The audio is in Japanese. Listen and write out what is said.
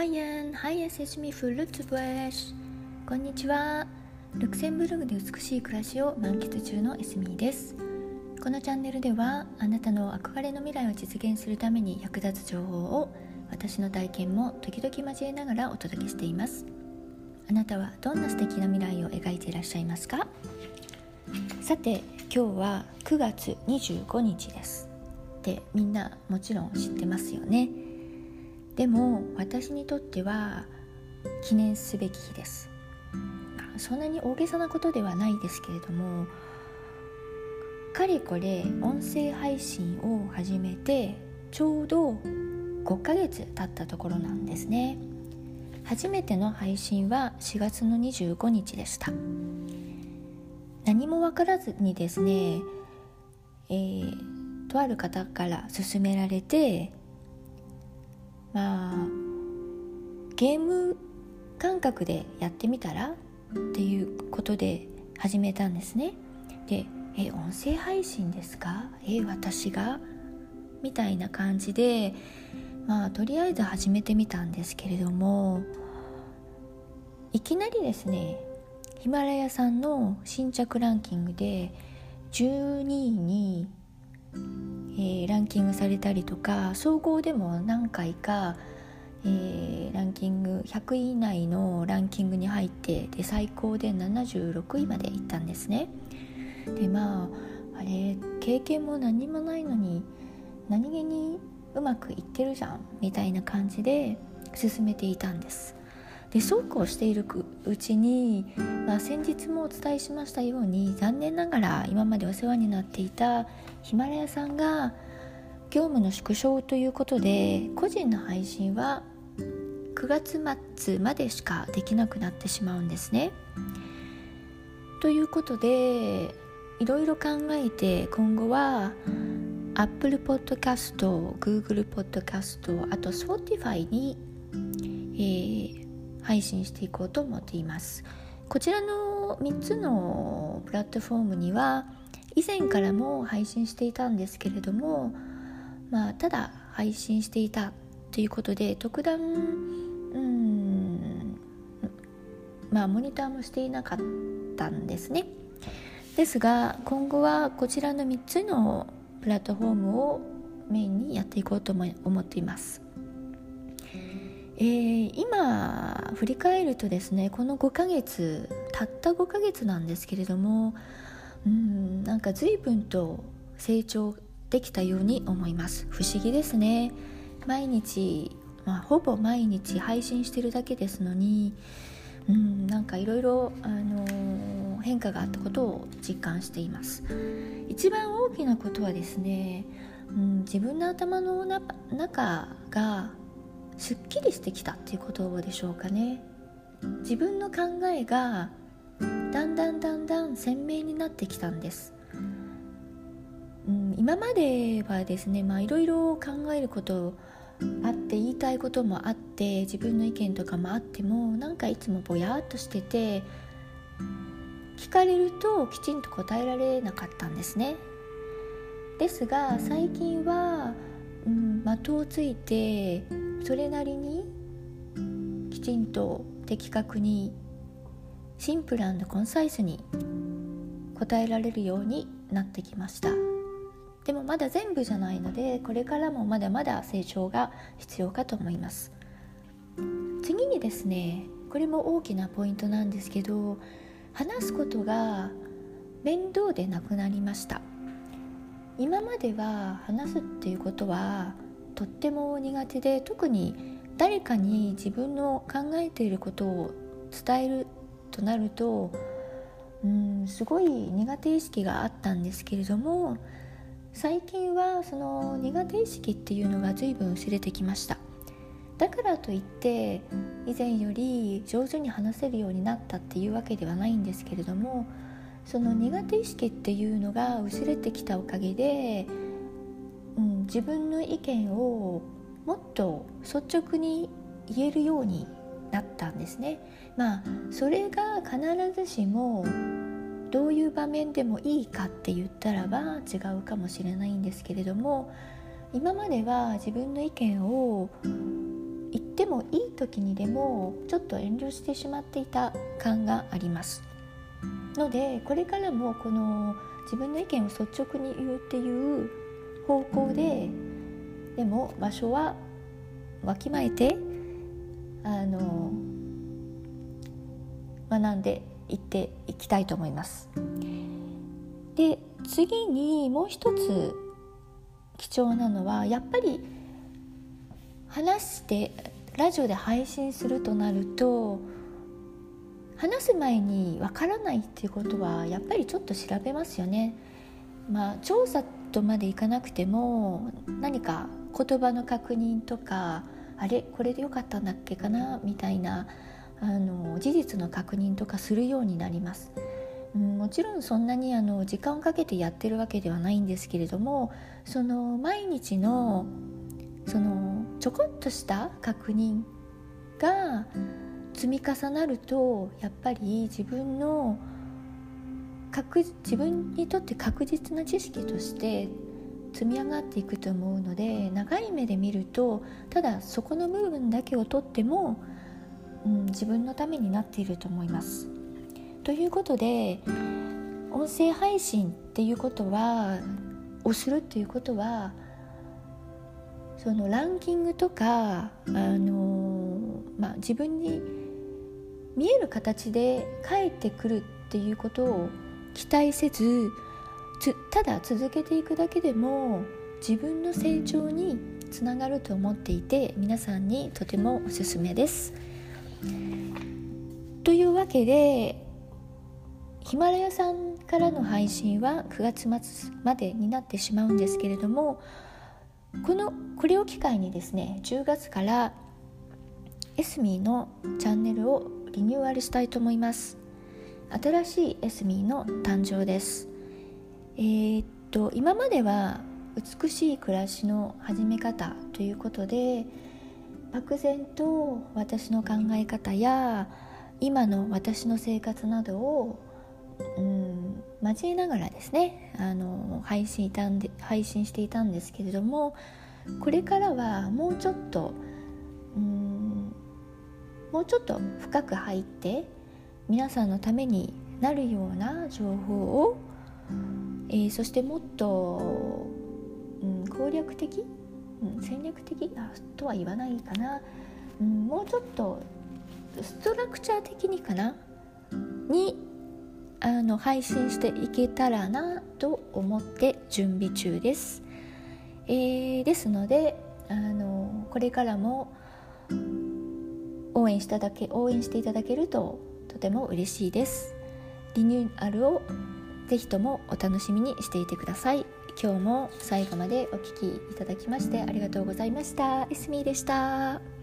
ワイエン、ハイエセシミフルツブエシこんにちはルクセンブルグで美しい暮らしを満喫中のエスミーです。このチャンネルではあなたの憧れの未来を実現するために役立つ情報を私の体験も時々交えながらお届けしています。あなたはどんな素敵な未来を描いていらっしゃいますか？さて今日は9月25日です。ってみんなもちろん知ってますよね。でも私にとっては記念すべき日です。そんなに大げさなことではないですけれどもかれこれ音声配信を始めてちょうど5ヶ月経ったところなんですね。初めての配信は4月の25日でした。何も分からずにですね、えー、とある方から勧められてまあゲーム感覚でやってみたらっていうことで始めたんですね。でえ音声配信ですか？え私が？みたいな感じでまあとりあえず始めてみたんですけれどもいきなりですねヒマラヤさんの新着ランキングで12位にえー、ランキングされたりとか総合でも何回か、えー、ランキング100位以内のランキングに入ってで最高で76位まで行ったんですね。でまああれ経験も何もないのに何気にうまくいってるじゃんみたいな感じで進めていたんです。でそうこうしているうちに、まあ、先日もお伝えしましたように残念ながら今までお世話になっていたヒマラヤさんが業務の縮小ということで個人の配信は9月末までしかできなくなってしまうんですね。ということでいろいろ考えて今後は Apple Podcast、Google Podcast あと Spotify に、えー、配信していこうと思っています。こちらの3つのプラットフォームには以前からも配信していたんですけれども、まあ、ただ配信していたということで特段うんまあモニターもしていなかったんですねですが今後はこちらの3つのプラットフォームをメインにやっていこうと思っていますえー、今振り返るとですねこの5ヶ月たった5ヶ月なんですけれどもうんなんか随分と成長できたように思います。不思議ですね。毎日、まあ、ほぼ毎日配信してるだけですのにうんなんかいろいろ変化があったことを実感しています。一番大きなことはですね、うん、自分の頭の中がすっきりしてきたっていうことでしょうかね。自分の考えがだんだんだんだん鮮明になってきたんです、うん、今まではですねまあいろいろ考えることあって言いたいこともあって自分の意見とかもあってもなんかいつもぼやっとしてて聞かれるときちんと答えられなかったんですね。ですが最近は、うん、的をついてそれなりにきちんと的確にシンプルコンサイスに答えられるようになってきました。でもまだ全部じゃないのでこれからもまだまだ成長が必要かと思います。次にですねこれも大きなポイントなんですけど話すことが面倒でなくなりました。今までは話すっていうことはとっても苦手で特に誰かに自分の考えていることを伝えるとなるとうんすごい苦手意識があったんですけれども最近はその苦手意識っていうのが随分薄れてきました。だからといって以前より上手に話せるようになったっていうわけではないんですけれどもその苦手意識っていうのが薄れてきたおかげで、自分の意見をもっと率直に言えるようになったんですね。まあそれが必ずしもどういう場面でもいいかって言ったらば違うかもしれないんですけれども今までは自分の意見を言ってもいい時にでもちょっと遠慮してしまっていた感がありますのでこれからもこの自分の意見を率直に言うっていう方向ででも場所はわきまえてあの学んでいっていきたいと思います。で次にもう一つ貴重なのはやっぱり話してラジオで配信するとなると話す前にわからないっていうことはやっぱりちょっと調べますよね。まあ、調査とまでいかなくても何か言葉の確認とかあれこれでよかったんだっけかなみたいなあの事実の確認とかするようになります。もちろんそんなにあの時間をかけてやってるわけではないんですけれどもその毎日のそのちょこっとした確認が積み重なるとやっぱり自分の確自分にとって確実な知識として積み上がっていくと思うので長い目で見るとただそこの部分だけをとっても、うん、自分のためになっていると思います。ということで音声配信っていうことはをするっていうことはそのランキングとか、あのまあ、自分に見える形で返ってくるっていうことを期待せずただ続けていくだけでも自分の成長につながると思っていて皆さんにとてもおすすめです。というわけでヒマラヤさんからの配信は9月末までになってしまうんですけれどもこのこれを機会にですね10月からエスミーのチャンネルをリニューアルしたいと思います新しいエスミーの誕生です。えー、っと今までは美しい暮らしの始め方ということで漠然と私の考え方や今の私の生活などを、うん、交えながらですねあの配信いたんで配信していたんですけれどもこれからはもうちょっと、うん、もうちょっと深く入って皆さんのためになるような情報を、えー、そしてもっと、うん、攻略的、うん、戦略的とは言わないかな、うん、もうちょっとストラクチャー的にかなにあの配信していけたらなと思って準備中です。えー、ですのであのこれからも応援しただけ応援していただけるととても嬉しいです。リニューアルをぜひともお楽しみにしていてください。今日も最後までお聴きいただきましてありがとうございました。エスミーでした。